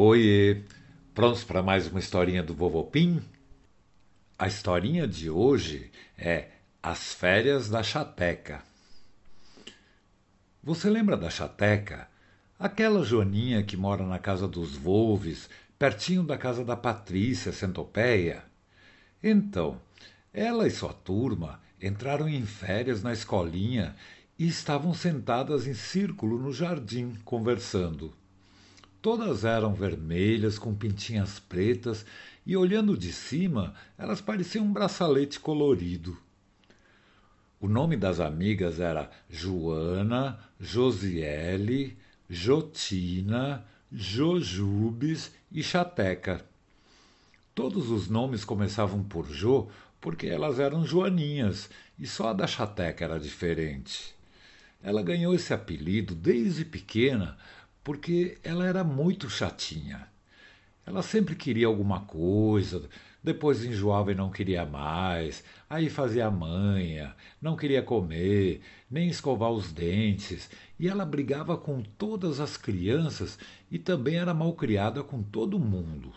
Oiê! Prontos para mais uma historinha do Vovô Pim? A historinha de hoje é As Férias da Chateca. Você lembra da Chateca? Aquela Joaninha que mora na casa dos Volves, pertinho da casa da Patrícia Centopeia? Então, ela e sua turma entraram em férias na escolinha e estavam sentadas em círculo no jardim, conversando. Todas eram vermelhas, com pintinhas pretas, e olhando de cima, elas pareciam um braçalete colorido. O nome das amigas era Joana, Josiele, Jotina, Jojubes e Chateca. Todos os nomes começavam por Jo porque elas eram joaninhas e só a da Chateca era diferente. Ela ganhou esse apelido desde pequena porque ela era muito chatinha. Ela sempre queria alguma coisa, depois enjoava e não queria mais, aí fazia manha, não queria comer, nem escovar os dentes, e ela brigava com todas as crianças e também era malcriada com todo mundo.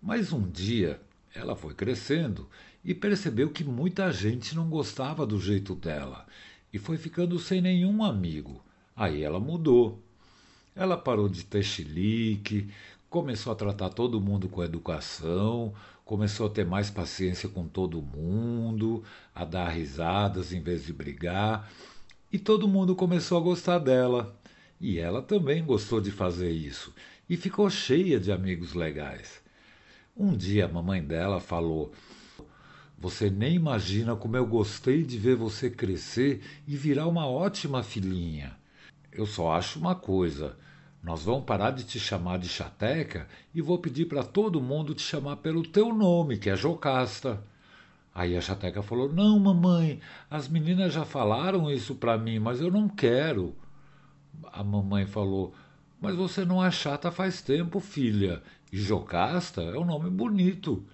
Mas um dia ela foi crescendo e percebeu que muita gente não gostava do jeito dela e foi ficando sem nenhum amigo. Aí ela mudou. Ela parou de ter chilique, começou a tratar todo mundo com educação, começou a ter mais paciência com todo mundo, a dar risadas em vez de brigar, e todo mundo começou a gostar dela. E ela também gostou de fazer isso e ficou cheia de amigos legais. Um dia a mamãe dela falou: Você nem imagina como eu gostei de ver você crescer e virar uma ótima filhinha. Eu só acho uma coisa: nós vamos parar de te chamar de chateca e vou pedir para todo mundo te chamar pelo teu nome, que é Jocasta. Aí a chateca falou: Não, mamãe, as meninas já falaram isso para mim, mas eu não quero. A mamãe falou: Mas você não é chata faz tempo, filha. E Jocasta é um nome bonito.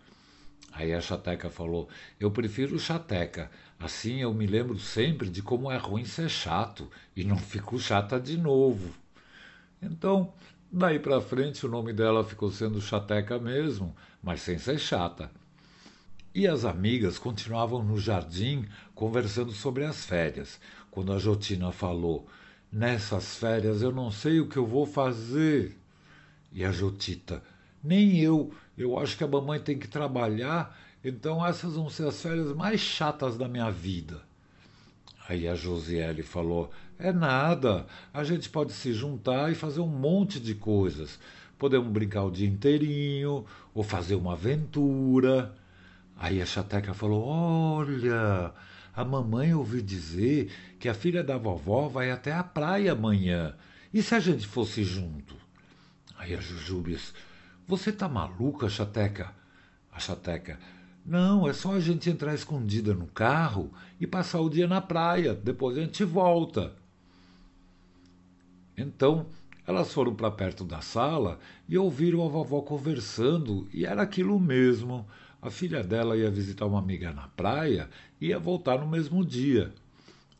Aí a chateca falou: Eu prefiro chateca. Assim eu me lembro sempre de como é ruim ser chato e não fico chata de novo. Então, daí para frente o nome dela ficou sendo chateca mesmo, mas sem ser chata. E as amigas continuavam no jardim conversando sobre as férias, quando a Jotina falou: Nessas férias eu não sei o que eu vou fazer. E a Jotita: Nem eu, eu acho que a mamãe tem que trabalhar, então essas vão ser as férias mais chatas da minha vida. Aí a Josiele falou: É nada, a gente pode se juntar e fazer um monte de coisas. Podemos brincar o dia inteirinho, ou fazer uma aventura. Aí a Chateca falou: Olha, a mamãe ouviu dizer que a filha da vovó vai até a praia amanhã. E se a gente fosse junto? Aí a Jujubes: Você tá maluca, Chateca? A Chateca: não, é só a gente entrar escondida no carro e passar o dia na praia. Depois a gente volta. Então, elas foram para perto da sala e ouviram a vovó conversando, e era aquilo mesmo. A filha dela ia visitar uma amiga na praia e ia voltar no mesmo dia.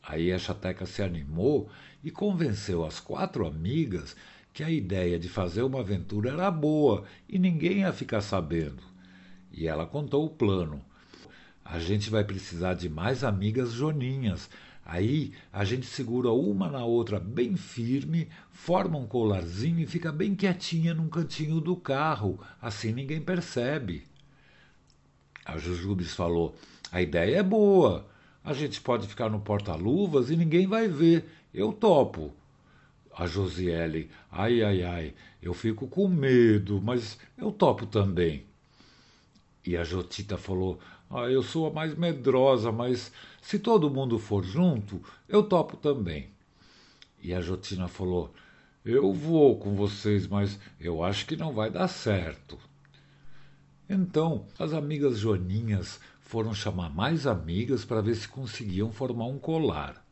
Aí a chateca se animou e convenceu as quatro amigas que a ideia de fazer uma aventura era boa e ninguém ia ficar sabendo. E ela contou o plano. A gente vai precisar de mais amigas joninhas. Aí a gente segura uma na outra bem firme, forma um colarzinho e fica bem quietinha num cantinho do carro. Assim ninguém percebe. A Jujubes falou: A ideia é boa. A gente pode ficar no porta-luvas e ninguém vai ver. Eu topo. A Josiele: Ai, ai, ai, eu fico com medo, mas eu topo também. E a Jotita falou: ah, Eu sou a mais medrosa, mas se todo mundo for junto, eu topo também. E a Jotina falou: Eu vou com vocês, mas eu acho que não vai dar certo. Então, as amigas Joaninhas foram chamar mais amigas para ver se conseguiam formar um colar.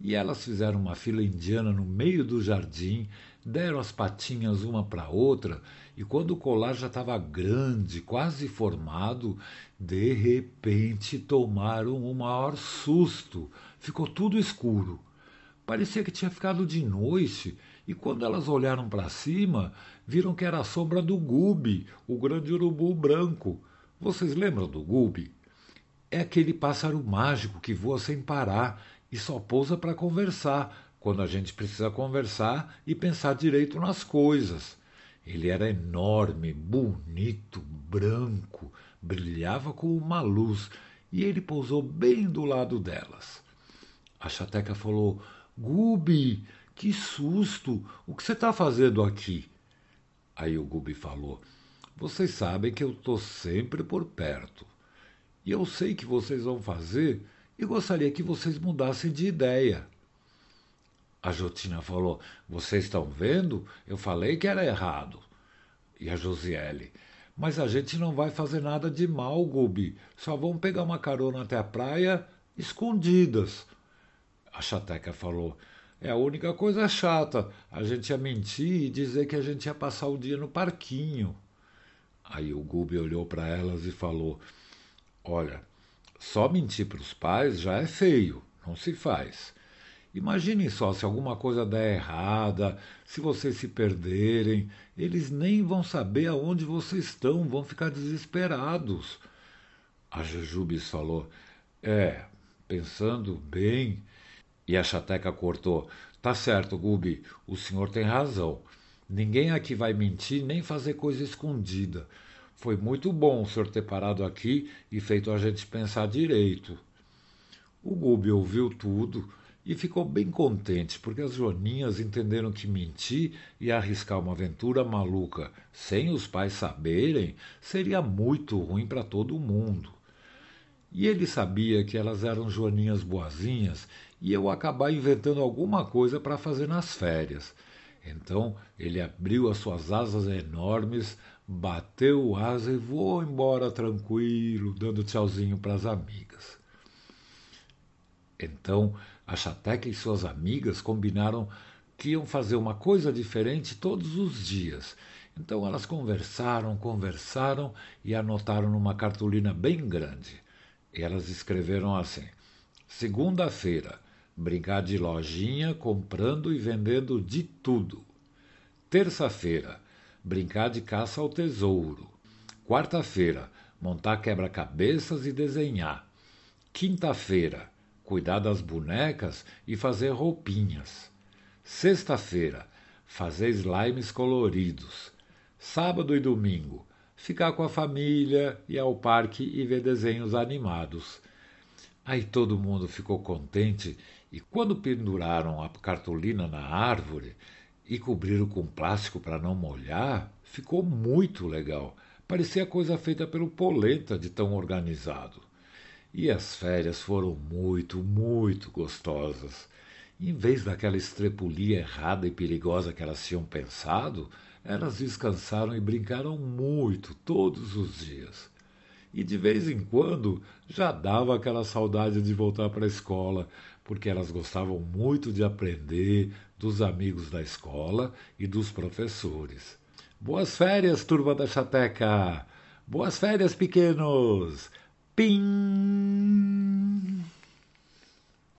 E elas fizeram uma fila indiana no meio do jardim, deram as patinhas uma para outra, e quando o colar já estava grande, quase formado, de repente tomaram o maior susto. Ficou tudo escuro. Parecia que tinha ficado de noite E quando elas olharam para cima, viram que era a sombra do Gubi, o grande urubu branco. Vocês lembram do Gubi? É aquele pássaro mágico que voa sem parar e só pousa para conversar, quando a gente precisa conversar e pensar direito nas coisas. Ele era enorme, bonito, branco, brilhava como uma luz e ele pousou bem do lado delas. A chateca falou: Gubi, que susto! O que você está fazendo aqui? Aí o Gubi falou: Vocês sabem que eu estou sempre por perto. E eu sei que vocês vão fazer e gostaria que vocês mudassem de ideia. A Jotina falou: Vocês estão vendo? Eu falei que era errado. E a Josiele: Mas a gente não vai fazer nada de mal, Gubi. Só vamos pegar uma carona até a praia escondidas. A Chateca falou: É a única coisa chata. A gente ia mentir e dizer que a gente ia passar o dia no parquinho. Aí o Gubi olhou para elas e falou: Olha, só mentir para os pais já é feio, não se faz. Imaginem só se alguma coisa der errada, se vocês se perderem, eles nem vão saber aonde vocês estão, vão ficar desesperados. A Jujubes falou: É, pensando bem. E a Chateca cortou: Tá certo, Gubi, o senhor tem razão. Ninguém aqui vai mentir nem fazer coisa escondida. Foi muito bom o senhor ter parado aqui e feito a gente pensar direito. O Gubi ouviu tudo e ficou bem contente, porque as Joaninhas entenderam que mentir e arriscar uma aventura maluca sem os pais saberem seria muito ruim para todo mundo. E ele sabia que elas eram Joaninhas boazinhas e eu acabar inventando alguma coisa para fazer nas férias. Então ele abriu as suas asas enormes, bateu o asa e voou embora tranquilo, dando tchauzinho para as amigas. Então, a Chateca e suas amigas combinaram que iam fazer uma coisa diferente todos os dias. Então elas conversaram, conversaram e anotaram numa cartolina bem grande. E elas escreveram assim: Segunda-feira, brincar de lojinha, comprando e vendendo de tudo. Terça-feira, brincar de caça ao tesouro. Quarta-feira, montar quebra-cabeças e desenhar. Quinta-feira, cuidar das bonecas e fazer roupinhas. Sexta-feira, fazer slimes coloridos. Sábado e domingo, ficar com a família, ir ao parque e ver desenhos animados. Aí todo mundo ficou contente e quando penduraram a cartolina na árvore, e cobriram com plástico para não molhar, ficou muito legal. Parecia coisa feita pelo Polenta de tão organizado. E as férias foram muito, muito gostosas. Em vez daquela estrepulia errada e perigosa que elas tinham pensado, elas descansaram e brincaram muito todos os dias. E de vez em quando já dava aquela saudade de voltar para a escola, porque elas gostavam muito de aprender dos amigos da escola e dos professores. Boas férias, turma da Chateca! Boas férias, pequenos! Pim!